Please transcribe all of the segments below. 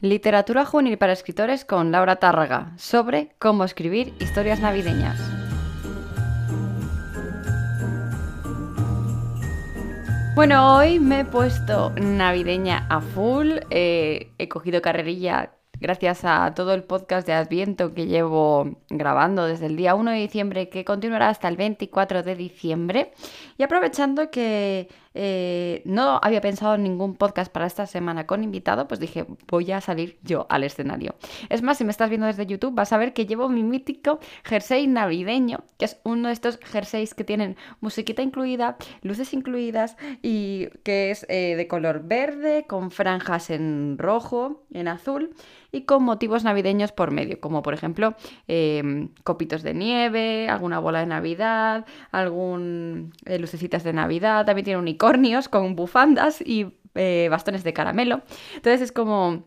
Literatura juvenil para escritores con Laura Tárraga sobre cómo escribir historias navideñas. Bueno, hoy me he puesto navideña a full, eh, he cogido carrerilla gracias a todo el podcast de Adviento que llevo grabando desde el día 1 de diciembre que continuará hasta el 24 de diciembre y aprovechando que eh, no había pensado en ningún podcast para esta semana con invitado, pues dije, voy a salir yo al escenario. Es más, si me estás viendo desde YouTube, vas a ver que llevo mi mítico jersey navideño, que es uno de estos jerseys que tienen musiquita incluida, luces incluidas y que es eh, de color verde, con franjas en rojo, en azul y con motivos navideños por medio, como por ejemplo em, copitos de nieve, alguna bola de Navidad, algún eh, lucecitas de Navidad, también tiene un icono con bufandas y eh, bastones de caramelo. Entonces es como...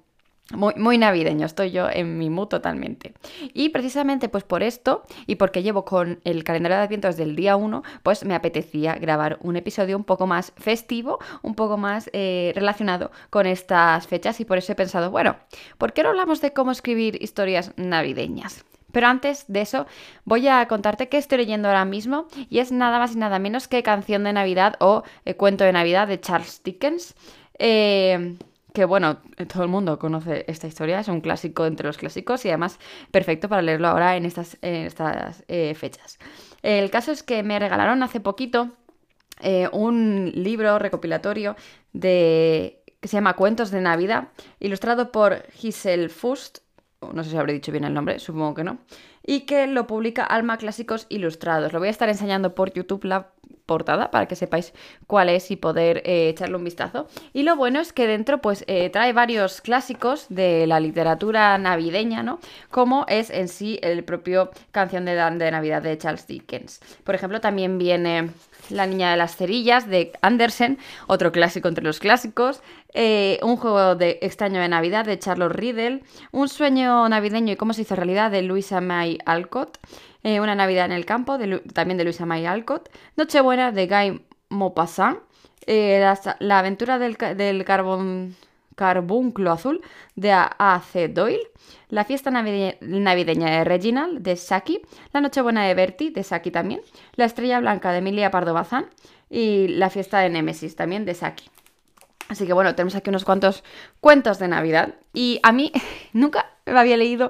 Muy, muy, navideño, estoy yo en mi mood totalmente. Y precisamente pues por esto y porque llevo con el calendario de Adviento desde el día 1, pues me apetecía grabar un episodio un poco más festivo, un poco más eh, relacionado con estas fechas y por eso he pensado, bueno, ¿por qué no hablamos de cómo escribir historias navideñas? Pero antes de eso, voy a contarte qué estoy leyendo ahora mismo y es nada más y nada menos que Canción de Navidad o eh, Cuento de Navidad de Charles Dickens. Eh, que bueno, todo el mundo conoce esta historia, es un clásico entre los clásicos y además perfecto para leerlo ahora en estas, eh, fechas. El caso es que me regalaron hace poquito un libro recopilatorio de, que se llama Cuentos de Navidad, ilustrado por Giselle Fust no sé si habré dicho bien el nombre, supongo que no, y que lo publica Alma Clásicos Ilustrados. Lo voy a estar enseñando por YouTube la portada para que sepáis cuál es y poder eh, echarle un vistazo. Y lo bueno es que dentro pues eh, trae varios clásicos de la literatura navideña, ¿no? Como es en sí el propio Canción de, de Navidad de Charles Dickens. Por ejemplo, también viene la niña de las cerillas de Andersen, otro clásico entre los clásicos. Eh, un juego de extraño de Navidad de Charles Riddle. Un sueño navideño y cómo se hizo realidad de Louisa May Alcott. Eh, una Navidad en el campo también de Louisa May Alcott. Nochebuena de Guy Maupassant. Eh, la, aventura del, carbón Carbunclo Azul de A.C. Doyle, La fiesta navideña de Reginald de Saki, La Nochebuena de Bertie de Saki también, La estrella blanca de Emilia Pardo Bazán y La fiesta de Némesis también de Saki. Así que bueno, tenemos aquí unos cuantos cuentos de Navidad. Y a mí nunca había leído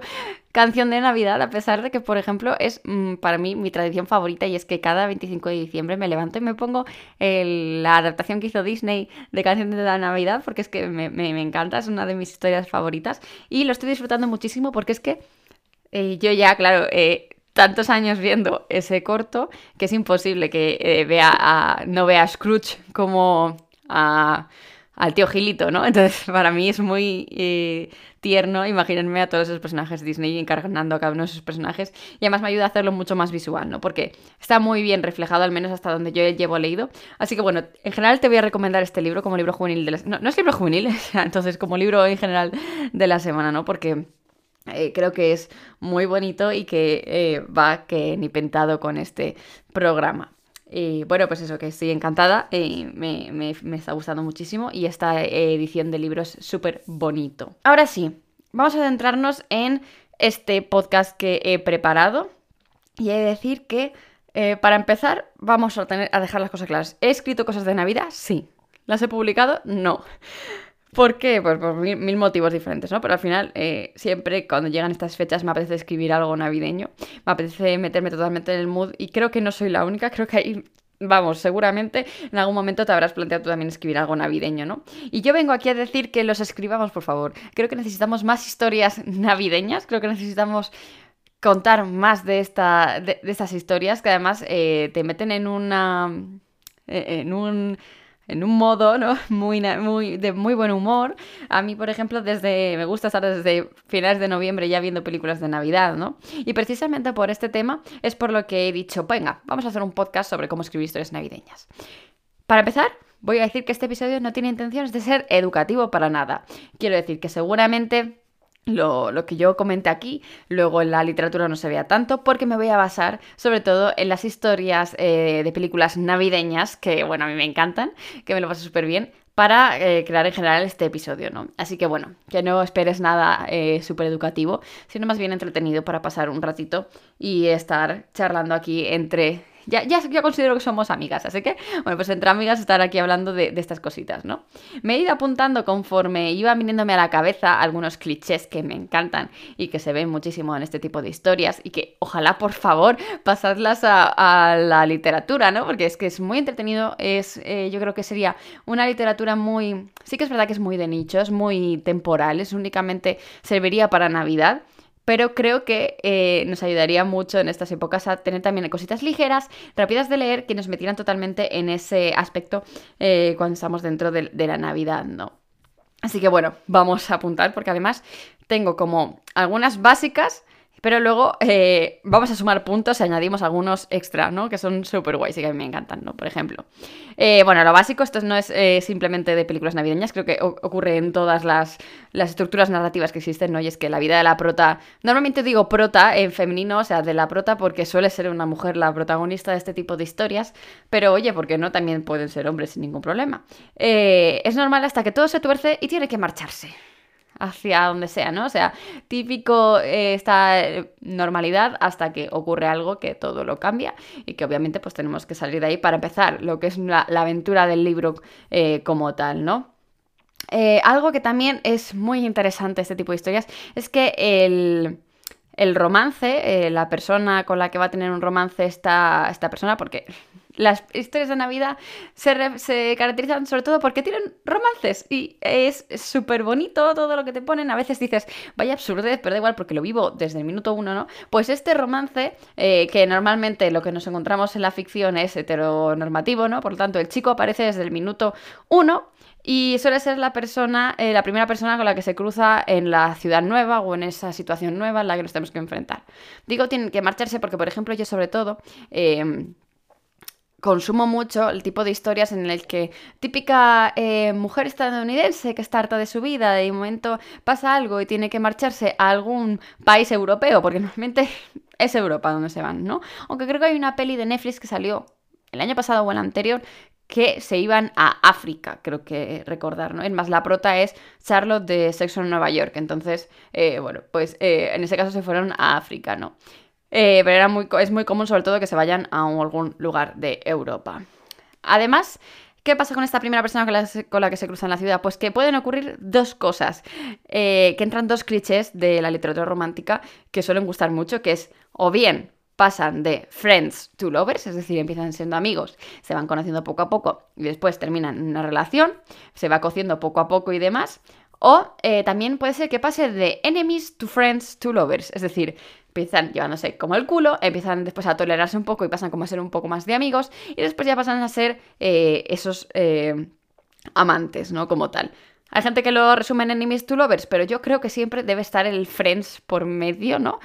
canción de Navidad, a pesar de que, por ejemplo, es mm, para mí mi tradición favorita y es que cada 25 de diciembre me levanto y me pongo la adaptación que hizo Disney de canción de la Navidad, porque es que me, encanta, es una de mis historias favoritas y lo estoy disfrutando muchísimo porque es que eh, yo ya, claro, eh, tantos años viendo ese corto que es imposible que eh, vea a, no vea a Scrooge como a al tío Gilito, ¿no? Entonces, para mí es muy eh, tierno imaginarme a todos esos personajes Disney encarnando a cada uno de esos personajes y además me ayuda a hacerlo mucho más visual, ¿no? Porque está muy bien reflejado, al menos hasta donde yo llevo leído. Así que bueno, en general te voy a recomendar este libro como libro juvenil de la... No, no es libro juvenil, entonces como libro en general de la semana, ¿no? Porque... Eh, creo que es muy bonito y que eh, va que ni pentado con este programa. Y bueno, pues eso, que estoy encantada, y me, está gustando muchísimo y esta edición de libro es súper bonito. Ahora sí, vamos a centrarnos en este podcast que he preparado y he de decir que eh, para empezar vamos a, tener, a dejar las cosas claras. ¿He escrito cosas de Navidad? Sí. ¿Las he publicado? No. ¿Por qué? Pues por mil, motivos diferentes, ¿no? Pero al final, eh, siempre cuando llegan estas fechas me apetece escribir algo navideño, me apetece meterme totalmente en el mood y creo que no soy la única, creo que hay vamos, seguramente en algún momento te habrás planteado también escribir algo navideño, ¿no? Y yo vengo aquí a decir que los escribamos, por favor. Creo que necesitamos más historias navideñas, creo que necesitamos contar más de, esta, de, estas historias que además eh, te meten en una... Eh, en un en un modo, ¿no? Muy, muy, de muy buen humor. A mí, por ejemplo, desde, me gusta estar desde finales de noviembre ya viendo películas de Navidad, ¿no? Y precisamente por este tema es por lo que he dicho, venga, vamos a hacer un podcast sobre cómo escribir historias navideñas. Para empezar, voy a decir que este episodio no tiene intenciones de ser educativo para nada. Quiero decir que seguramente lo, que yo comenté aquí, luego en la literatura no se vea tanto, porque me voy a basar sobre todo en las historias eh, de películas navideñas, que bueno, a mí me encantan, que me lo paso súper bien, para eh, crear en general este episodio, ¿no? Así que bueno, que no esperes nada eh, súper educativo, sino más bien entretenido para pasar un ratito y estar charlando aquí entre ya, ya, considero que somos amigas, así que, bueno, pues entre amigas estar aquí hablando de, estas cositas, ¿no? Me he ido apuntando conforme iba viniéndome a la cabeza algunos clichés que me encantan y que se ven muchísimo en este tipo de historias y que ojalá, por favor, pasadlas a, la literatura, ¿no? Porque es que es muy entretenido, es, eh, yo creo que sería una literatura muy, sí que es verdad que es muy de nicho, es muy temporal, es únicamente serviría para Navidad pero creo que eh, nos ayudaría mucho en estas épocas a tener también cositas ligeras, rápidas de leer, que nos metieran totalmente en ese aspecto eh, cuando estamos dentro de, de la Navidad, ¿no? Así que bueno, vamos a apuntar porque además tengo como algunas básicas pero luego eh, vamos a sumar puntos y añadimos algunos extra, ¿no? Que son súper guays y que a mí me encantan, ¿no? Por ejemplo. Eh, bueno, lo básico, esto no es eh, simplemente de películas navideñas, creo que ocurre en todas las, estructuras narrativas que existen, ¿no? Y es que la vida de la prota, normalmente digo prota en femenino, o sea, de la prota porque suele ser una mujer la protagonista de este tipo de historias, pero oye, ¿por qué no? También pueden ser hombres sin ningún problema. es normal hasta que todo se tuerce y tiene que marcharse hacia donde sea, ¿no? O sea, típico eh, esta normalidad hasta que ocurre algo que todo lo cambia y que obviamente pues tenemos que salir de ahí para empezar lo que es la, aventura del libro eh, como tal, ¿no? Eh, algo que también es muy interesante este tipo de historias es que el, el romance, la persona con la que va a tener un romance esta, esta persona, porque las historias de Navidad se, caracterizan sobre todo porque tienen romances y es súper bonito todo lo que te ponen. A veces dices, vaya absurdez, pero da igual porque lo vivo desde el minuto uno, ¿no? Pues este romance, eh, que normalmente lo que nos encontramos en la ficción es heteronormativo, ¿no? Por lo tanto, el chico aparece desde el minuto uno y suele ser la persona, eh, la primera persona con la que se cruza en la ciudad nueva o en esa situación nueva en la que nos tenemos que enfrentar. Digo, tienen que marcharse porque, por ejemplo, yo sobre todo... Eh, consumo mucho el tipo de historias en el que típica eh, mujer estadounidense que está harta de su vida, de momento pasa algo y tiene que marcharse a algún país europeo, porque normalmente es Europa donde se van, ¿no? Aunque creo que hay una peli de Netflix que salió el año pasado o el anterior que se iban a África, creo que recordar, ¿no? Es más, la prota es Charlotte de Sexo en Nueva York, entonces, eh, bueno, pues eh, en ese caso se fueron a África, ¿no? Eh, pero era muy, es muy común sobre todo que se vayan a algún lugar de Europa. Además, ¿Qué pasa con esta primera persona con la, que se cruza en la ciudad? Pues que pueden ocurrir dos cosas, eh, que entran dos clichés de la literatura romántica que suelen gustar mucho, que es o bien pasan de friends to lovers, es decir, empiezan siendo amigos, se van conociendo poco a poco y después terminan una relación, se va cociendo poco a poco y demás, o eh, también puede ser que pase de enemies to friends to lovers, es decir, empiezan llevándose como el culo, empiezan después a tolerarse un poco y pasan como a ser un poco más de amigos y después ya pasan a ser eh, esos eh, amantes, ¿no? Como tal. Hay gente que lo resume en enemies to lovers, pero yo creo que siempre debe estar el friends por medio, ¿no?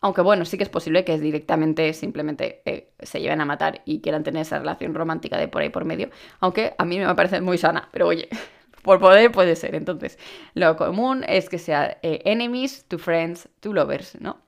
Aunque bueno, sí que es posible que directamente simplemente se lleven a matar y quieran tener esa relación romántica de por ahí por medio. Aunque a mí me parece muy sana, pero oye, por poder puede ser. Entonces, lo común es que sea eh, enemies to friends to lovers, ¿no?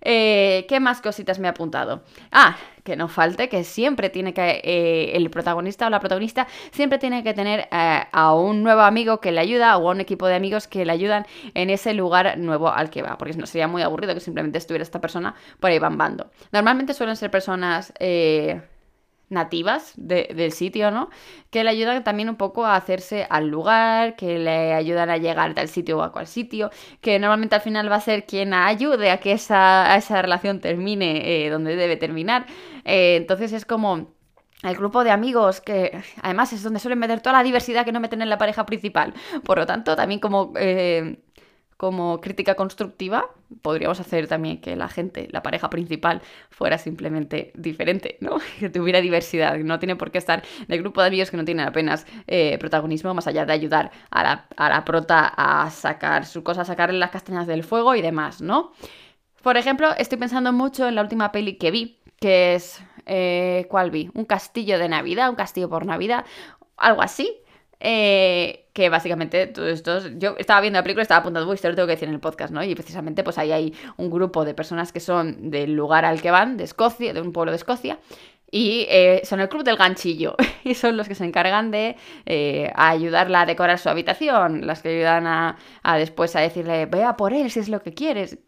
Eh, ¿Qué más cositas me ha apuntado? Ah, que no falte que siempre tiene que, eh, el protagonista o la protagonista siempre tiene que tener a un nuevo amigo que le ayuda o a un equipo de amigos que le ayudan en ese lugar nuevo al que va, porque no sería muy aburrido que simplemente estuviera esta persona por ahí bambando. Normalmente suelen ser personas nativas del sitio, ¿no? Que le ayudan también un poco a hacerse al lugar, que le ayudan a llegar tal sitio o a cual sitio, que normalmente al final va a ser quien ayude a que esa, esa relación termine eh, donde debe terminar. Eh, entonces es como el grupo de amigos que además es donde suelen meter toda la diversidad que no meten en la pareja principal. Por lo tanto, también como eh, como crítica constructiva, podríamos hacer también que la gente, la pareja principal, fuera simplemente diferente, ¿no? Que tuviera diversidad. No tiene por qué estar en el grupo de amigos que no tienen apenas eh, protagonismo, más allá de ayudar a la, prota a sacar su cosa, a sacarle las castañas del fuego y demás, ¿no? Por ejemplo, estoy pensando mucho en la última peli que vi, que es. Eh, ¿Cuál vi? Un castillo de Navidad, un castillo por Navidad, algo así. Eh, que básicamente todos estos. Yo estaba viendo la película y estaba apuntando, uy, esto lo tengo que decir en el podcast, ¿no? Y precisamente, pues ahí hay un grupo de personas que son del lugar al que van, de Escocia, de un pueblo de Escocia. y eh, son el club del ganchillo y son los que se encargan de eh, ayudarla a decorar su habitación, las que ayudan a, después a decirle, vea por él si es lo que quieres.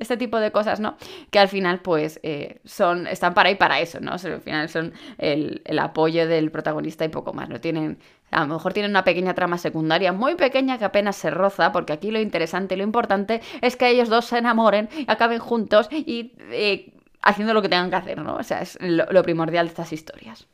Este tipo de cosas, ¿no? Que al final, pues, son, están para ahí para eso, ¿no? Al final son el, el, apoyo del protagonista y poco más. No tienen, a lo mejor tienen una pequeña trama secundaria, muy pequeña que apenas se roza, porque aquí lo interesante y lo importante es que ellos dos se enamoren, acaben juntos y haciendo lo que tengan que hacer, ¿no? O sea, es lo, primordial de estas historias.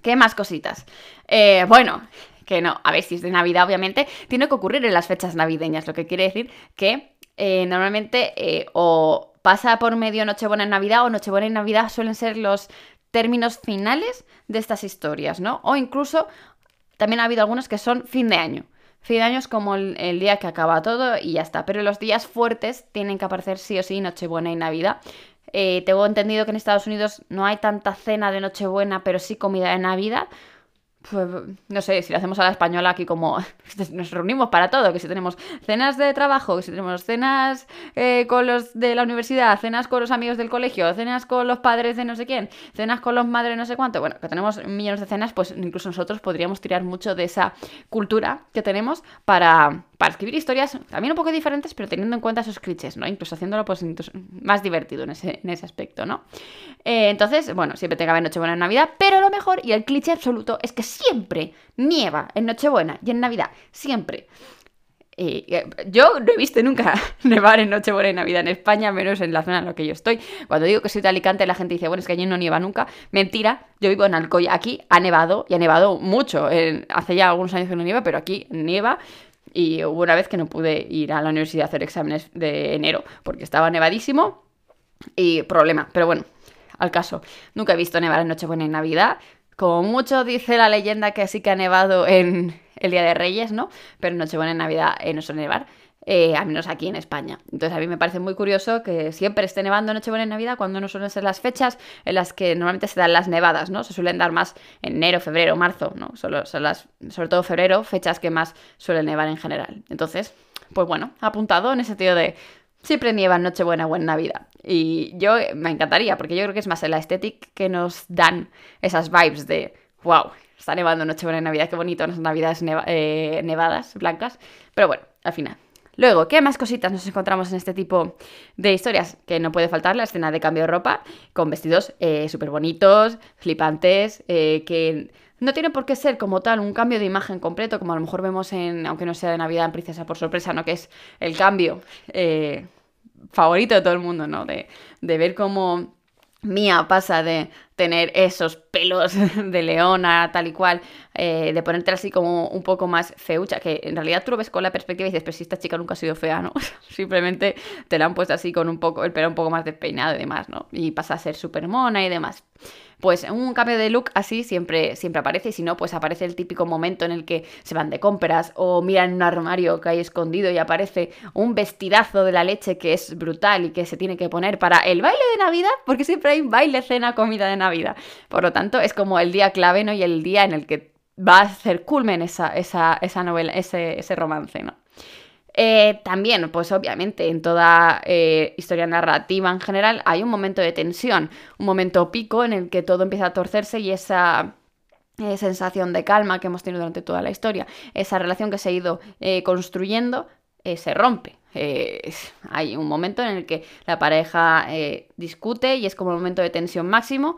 ¿Qué más cositas? Eh, bueno, que no, a ver si es de Navidad, obviamente, tiene que ocurrir en las fechas navideñas, lo que quiere decir que eh, normalmente eh, o pasa por medio Nochebuena en Navidad o Nochebuena en Navidad suelen ser los términos finales de estas historias, ¿no? O incluso también ha habido algunos que son fin de año. Fin de año es como el, día que acaba todo y ya está. Pero los días fuertes tienen que aparecer sí o sí Nochebuena y Navidad. Eh, tengo entendido que en Estados Unidos no hay tanta cena de Nochebuena, pero sí comida de Navidad. Pues, no sé, si lo hacemos a la española aquí como nos reunimos para todo, que si tenemos cenas de trabajo, que si tenemos cenas eh, con los de la universidad, cenas con los amigos del colegio, cenas con los padres de no sé quién, cenas con los madres no sé cuánto, bueno, que tenemos millones de cenas, pues incluso nosotros podríamos tirar mucho de esa cultura que tenemos para, para escribir historias también un poco diferentes, pero teniendo en cuenta esos clichés, ¿no? Incluso haciéndolo pues más divertido en ese, en ese aspecto, ¿no? Eh, entonces, bueno, siempre tenga que haber Nochebuena en Navidad, pero lo mejor y el cliché absoluto es que siempre nieva en Nochebuena y en Navidad, siempre. Eh, yo no he visto nunca nevar en Nochebuena y Navidad en España, menos en la zona en la que yo estoy. Cuando digo que soy de Alicante, la gente dice, bueno, es que allí no nieva nunca. Mentira, yo vivo en Alcoy. Aquí ha nevado y ha nevado mucho. hace ya algunos años que no nieva, pero aquí nieva. Y hubo una vez que no pude ir a la universidad a hacer exámenes de enero porque estaba nevadísimo y problema. Pero bueno, al caso, nunca he visto nevar en Nochebuena y Navidad. Como mucho dice la leyenda que sí que ha nevado en el Día de Reyes, ¿no? Pero en Nochebuena y Navidad eh, no suele nevar. Eh, al menos aquí en España. Entonces a mí me parece muy curioso que siempre esté nevando Nochebuena y Navidad cuando no suelen ser las fechas en las que normalmente se dan las nevadas, ¿no? Se suelen dar más en enero, febrero, marzo, ¿no? Solo, son las, sobre todo febrero, fechas que más suelen nevar en general. Entonces, pues bueno, apuntado en ese sentido de siempre nieva en Nochebuena o en Navidad. Y yo me encantaría, porque yo creo que es más en la estética que nos dan esas vibes de, wow, está nevando Nochebuena y Navidad, qué bonito, unas navidades eh, nevadas, blancas. Pero bueno, al final, Luego, ¿qué más cositas nos encontramos en este tipo de historias? Que no puede faltar la escena de cambio de ropa con vestidos eh, súper bonitos, flipantes, eh, que no tiene por qué ser como tal un cambio de imagen completo, como a lo mejor vemos en, aunque no sea de Navidad, en Princesa por sorpresa, ¿no? Que es el cambio eh, favorito de todo el mundo, ¿no? De, de ver cómo Mía pasa de tener esos pelos de leona, tal y cual, eh, de ponerte así como un poco más feucha, que en realidad tú lo ves con la perspectiva y dices, pero si esta chica nunca ha sido fea, ¿no? Simplemente te la han puesto así con un poco, el pelo un poco más despeinado y demás, ¿no? Y pasa a ser súper mona y demás pues un cambio de look así siempre, siempre aparece y si no, pues aparece el típico momento en el que se van de compras o miran un armario que hay escondido y aparece un vestidazo de la leche que es brutal y que se tiene que poner para el baile de Navidad, porque siempre hay baile, cena, comida de Navidad. Por lo tanto, es como el día clave, ¿no? Y el día en el que va a hacer culmen esa, esa, esa novela, ese, ese romance, ¿no? Eh, también, pues obviamente, en toda eh, historia narrativa en general hay un momento de tensión, un momento pico en el que todo empieza a torcerse y esa eh, sensación de calma que hemos tenido durante toda la historia, esa relación que se ha ido construyendo, se rompe. hay un momento en el que la pareja discute y es como un momento de tensión máximo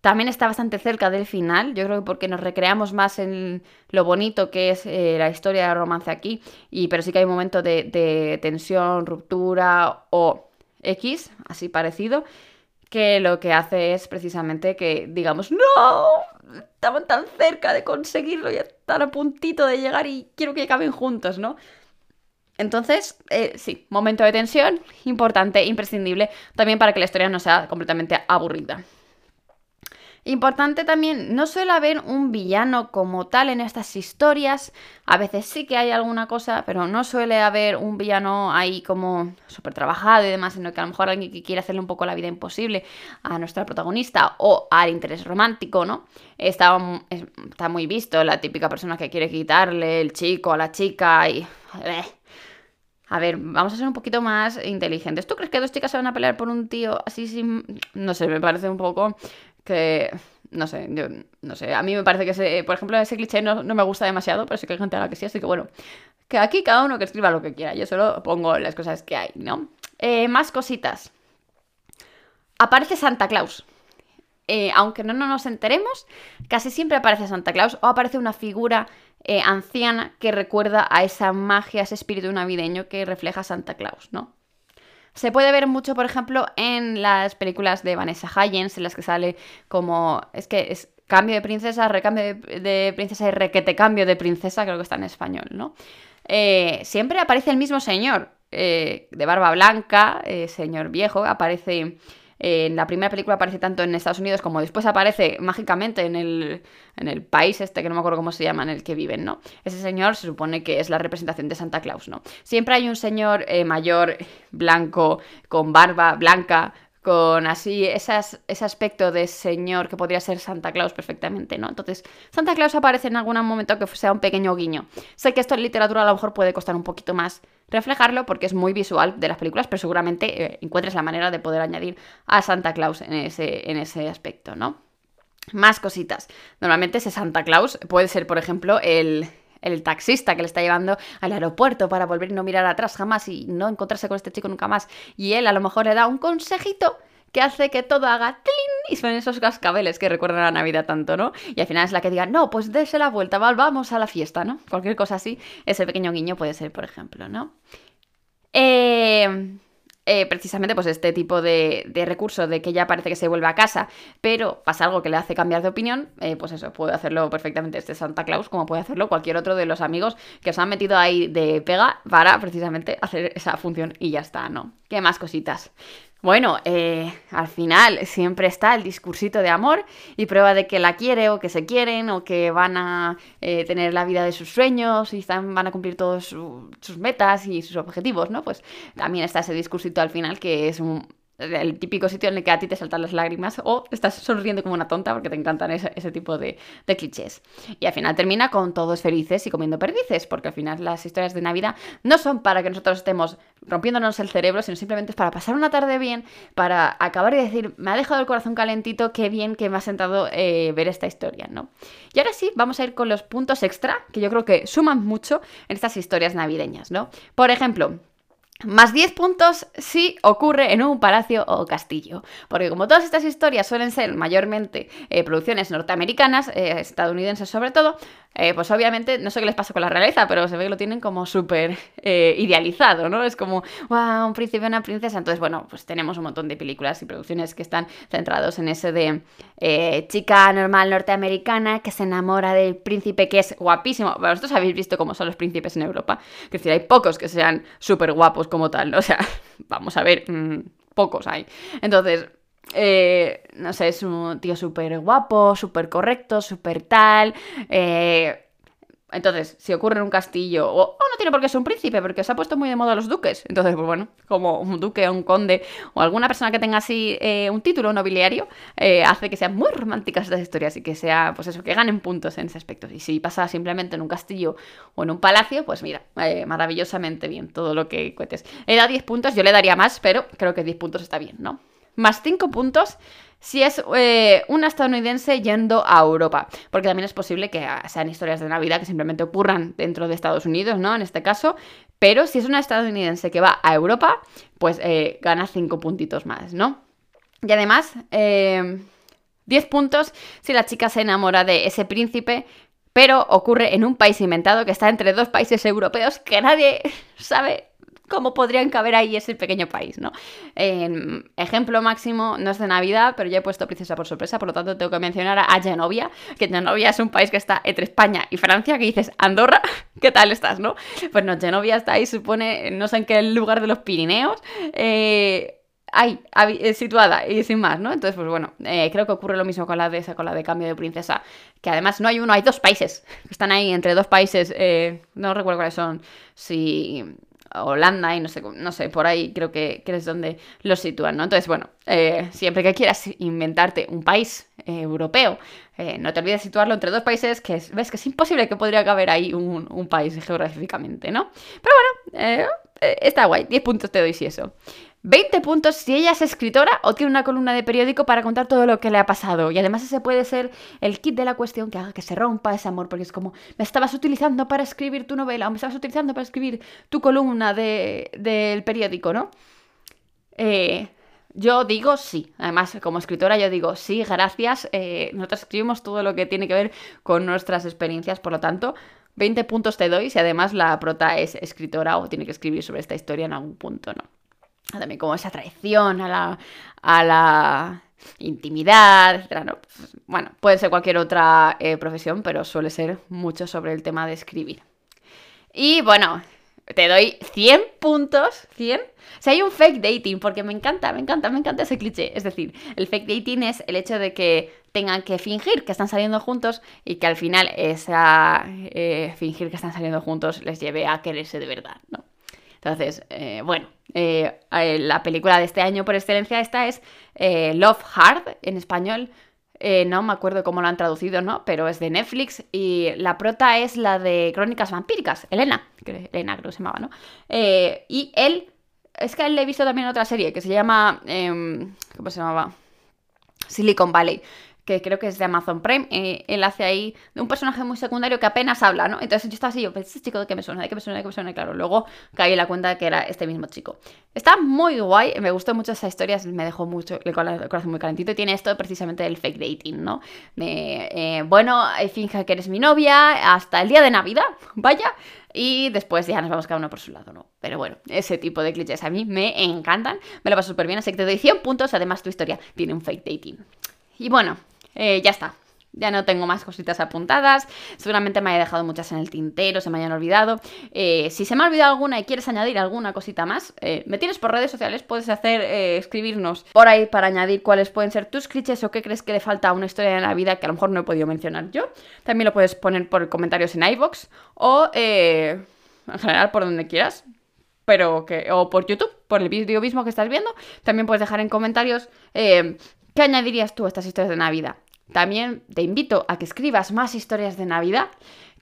también está bastante cerca del final, yo creo que porque nos recreamos más en lo bonito que es eh, la historia de romance aquí, y, pero sí que hay un momento de, tensión, ruptura o X, así parecido, que lo que hace es precisamente que digamos, no, estaban tan cerca de conseguirlo y están a puntito de llegar y quiero que acaben juntos, ¿no? Entonces, eh, sí, momento de tensión, importante, imprescindible, también para que la historia no sea completamente aburrida. Importante también, no suele haber un villano como tal en estas historias. A veces sí que hay alguna cosa, pero no suele haber un villano ahí como súper trabajado y demás, sino que a lo mejor alguien que quiere hacerle un poco la vida imposible a nuestra protagonista o al interés romántico, ¿no? Está, está muy visto la típica persona que quiere quitarle el chico a la chica y... Eh, a ver, vamos a ser un poquito más inteligentes. ¿Tú crees que dos chicas se van a pelear por un tío así sin... No sé, me parece un poco que no sé, yo no sé, a mí me parece que, ese, por ejemplo, ese cliché no, me gusta demasiado, pero sí que hay gente a la que sí, así que bueno, que aquí cada uno que escriba lo que quiera, yo solo pongo las cosas que hay, ¿no? Eh, más cositas. Aparece Santa Claus. Eh, aunque no, nos enteremos, casi siempre aparece Santa Claus o aparece una figura eh, anciana que recuerda a esa magia, ese espíritu navideño que refleja Santa Claus, ¿no? Se puede ver mucho, por ejemplo, en las películas de Vanessa Hudgens, en las que sale como. Es que es cambio de princesa, recambio de, princesa y requete cambio de princesa, creo que está en español, ¿no? Eh, siempre aparece el mismo señor, eh, de barba blanca, eh, señor viejo, aparece en la primera película aparece tanto en Estados Unidos como después aparece mágicamente en el, en el país este, que no me acuerdo cómo se llama, en el que viven, ¿no? Ese señor se supone que es la representación de Santa Claus, ¿no? Siempre hay un señor eh, mayor, blanco, con barba blanca, con así ese aspecto de señor que podría ser Santa Claus perfectamente, ¿no? Entonces, Santa Claus aparece en algún momento que sea un pequeño guiño. Sé que esto en literatura a lo mejor puede costar un poquito más reflejarlo porque es muy visual de las películas, pero seguramente eh, encuentres la manera de poder añadir a Santa Claus en ese, en ese aspecto, ¿no? Más cositas. Normalmente ese Santa Claus puede ser, por ejemplo, el, el taxista que le está llevando al aeropuerto para volver y no mirar atrás jamás y no encontrarse con este chico nunca más. Y él a lo mejor le da un consejito que hace que todo haga tlin y son esos cascabeles que recuerdan a la Navidad tanto, ¿no? Y al final es la que diga, no, pues dése la vuelta, vamos a la fiesta, ¿no? Cualquier cosa así, ese pequeño guiño puede ser, por ejemplo, ¿no? Eh, eh, precisamente pues este tipo de, recurso de que ya parece que se vuelve a casa, pero pasa algo que le hace cambiar de opinión, eh, pues eso, puede hacerlo perfectamente este Santa Claus, como puede hacerlo cualquier otro de los amigos que os han metido ahí de pega para precisamente hacer esa función y ya está, ¿no? ¿Qué más cositas? Bueno, eh, al final siempre está el discursito de amor y prueba de que la quiere o que se quieren o que van a eh, tener la vida de sus sueños y van a cumplir todas sus metas y sus objetivos, ¿no? Pues también está ese discursito al final que es un, el típico sitio en el que a ti te saltan las lágrimas o estás sonriendo como una tonta porque te encantan ese, tipo de, clichés. Y al final termina con todos felices y comiendo perdices, porque al final las historias de Navidad no son para que nosotros estemos rompiéndonos el cerebro, sino simplemente es para pasar una tarde bien, para acabar y decir, me ha dejado el corazón calentito, qué bien que me ha sentado eh, ver esta historia, ¿no? Y ahora sí, vamos a ir con los puntos extra, que yo creo que suman mucho en estas historias navideñas, ¿no? Por ejemplo, más 10 puntos si ocurre en un palacio o castillo. Porque como todas estas historias suelen ser mayormente eh, producciones norteamericanas, eh, estadounidenses sobre todo, eh, pues obviamente, no sé qué les pasa con la realeza, pero se ve que lo tienen como súper idealizado, ¿no? Es como, wow, un príncipe, una princesa. Entonces, bueno, pues tenemos un montón de películas y producciones que están centrados en ese de chica normal norteamericana que se enamora del príncipe que es guapísimo. Vosotros habéis visto cómo son los príncipes en Europa. Es decir, hay pocos que sean súper guapos como tal. O sea, vamos a ver, mm, pocos hay. Entonces, eh, no sé, es un tío súper guapo, súper correcto, súper tal. Eh, entonces, si ocurre en un castillo, o, no tiene por qué ser un príncipe, porque se ha puesto muy de moda los duques. Entonces, pues bueno, como un duque o un conde, o alguna persona que tenga así eh, un título nobiliario, eh, hace que sean muy románticas estas historias y que sea, pues eso, que ganen puntos en ese aspecto. Y si pasa simplemente en un castillo o en un palacio, pues mira, eh, maravillosamente bien todo lo que cuentes. He dado 10 puntos, yo le daría más, pero creo que 10 puntos está bien, ¿no? Más 5 puntos si es eh, un estadounidense yendo a Europa. Porque también es posible que sean historias de Navidad que simplemente ocurran dentro de Estados Unidos, ¿no? En este caso. Pero si es una estadounidense que va a Europa, pues eh, gana 5 puntitos más, ¿no? Y además, 10 eh, puntos si la chica se enamora de ese príncipe pero ocurre en un país inventado que está entre dos países europeos que nadie sabe cómo podrían caber ahí ese pequeño país, ¿no? ejemplo máximo, no es de Navidad, pero ya he puesto Princesa por sorpresa, por lo tanto tengo que mencionar a Genovia, que Genovia es un país que está entre España y Francia, que dices, Andorra, ¿qué tal estás, no? Pues no, Genovia está ahí, supone, no sé en qué lugar de los Pirineos, eh, ahí, eh, situada y sin más, ¿no? Entonces, pues bueno, eh, creo que ocurre lo mismo con la de esa, con la de cambio de princesa, que además no hay uno, hay dos países, que están ahí entre dos países, no recuerdo cuáles son, si Holanda y no sé, no sé, por ahí creo que, es donde lo sitúan, ¿no? Entonces, bueno, eh, siempre que quieras inventarte un país eh, europeo, eh, no te olvides situarlo entre dos países que ves que es imposible que podría caber ahí un, país geográficamente, ¿no? Pero bueno, está guay, 10 puntos te doy si eso. 20 puntos si ella es escritora o tiene una columna de periódico para contar todo lo que le ha pasado. Y además ese puede ser el kit de la cuestión que haga que se rompa ese amor, porque es como, me estabas utilizando para escribir tu novela o me estabas utilizando para escribir tu columna del periódico, ¿no? Eh, yo digo sí. Además, como escritora, yo digo sí, gracias. Eh, nosotros escribimos todo lo que tiene que ver con nuestras experiencias, por lo tanto, 20 puntos te doy si además la prota es escritora o tiene que escribir sobre esta historia en algún punto, ¿no? También como esa traición a la, a la intimidad, etc. ¿no? Pues, bueno, puede ser cualquier otra eh, profesión, pero suele ser mucho sobre el tema de escribir. Y bueno, te doy 100 puntos, 100. Si hay un fake dating, porque me encanta, me encanta, me encanta ese cliché. Es decir, el fake dating es el hecho de que tengan que fingir que están saliendo juntos y que al final esa eh, fingir que están saliendo juntos les lleve a quererse de verdad, ¿no? Entonces, eh, bueno, eh, la película de este año por excelencia esta es Love Hard en español. no me acuerdo cómo lo han traducido, ¿no? Pero es de Netflix y la prota es la de Crónicas Vampíricas, Elena, Elena creo que se llamaba, ¿no? y él, es que él le he visto también otra serie que se llama, em, ¿cómo se llamaba? Silicon Valley que creo que es de Amazon Prime, eh, él hace ahí de un personaje muy secundario que apenas habla, ¿no? Entonces yo estaba así, yo, este chico de qué me suena, de qué me suena, de qué me suena, y claro, luego caí en la cuenta que era este mismo chico. Está muy guay, me gustó mucho esa historia, me dejó mucho el corazón muy calentito y tiene esto precisamente del fake dating, ¿no? Eh, bueno, finge que eres mi novia hasta el día de Navidad, vaya, y después ya nos vamos cada uno por su lado, ¿no? Pero bueno, ese tipo de clichés a mí me encantan, me lo paso súper bien, así que te doy 100 puntos, además tu historia tiene un fake dating. Y bueno, eh, ya está. Ya no tengo más cositas apuntadas. Seguramente me haya dejado muchas en el tintero, se me hayan olvidado. Eh, si se me ha olvidado alguna y quieres añadir alguna cosita más, eh, me tienes por redes sociales, puedes hacer, escribirnos por ahí para añadir cuáles pueden ser tus clichés o qué crees que le falta a una historia de la vida que a lo mejor no he podido mencionar yo. También lo puedes poner por comentarios en iVoox o en general por donde quieras. Pero que, o por YouTube, por el vídeo mismo que estás viendo. También puedes dejar en comentarios qué añadirías tú a estas historias de Navidad. También te invito a que escribas más historias de Navidad,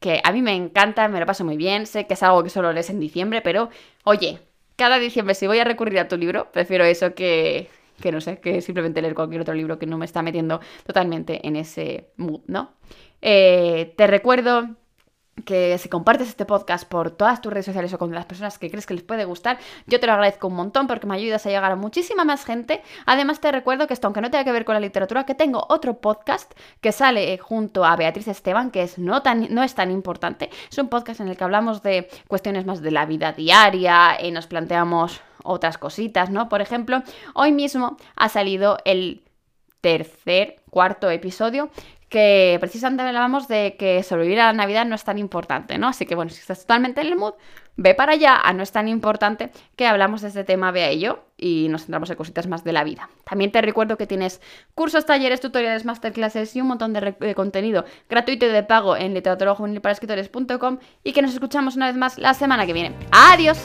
que a mí me encanta, me lo paso muy bien, sé que es algo que solo lees en diciembre, pero oye, cada diciembre si voy a recurrir a tu libro, prefiero eso que, que no sé, que simplemente leer cualquier otro libro que no me está metiendo totalmente en ese mood, ¿no? Eh, te recuerdo que si compartes este podcast por todas tus redes sociales o con las personas que crees que les puede gustar, yo te lo agradezco un montón porque me ayudas a llegar a muchísima más gente. Además te recuerdo que esto, aunque no tenga que ver con la literatura, que tengo otro podcast que sale junto a Beatriz Esteban, que es no, tan, no es tan importante. Es un podcast en el que hablamos de cuestiones más de la vida diaria y nos planteamos otras cositas, ¿no? Por ejemplo, hoy mismo ha salido el tercer, cuarto episodio que precisamente hablábamos de que sobrevivir a la Navidad no es tan importante, ¿no? Así que bueno, si estás totalmente en el mood, ve para allá, a no es tan importante que hablamos de este tema, ve a ello y nos centramos en cositas más de la vida. También te recuerdo que tienes cursos, talleres, tutoriales, masterclasses y un montón de, contenido gratuito y de pago en escritores.com y que nos escuchamos una vez más la semana que viene. ¡Adiós!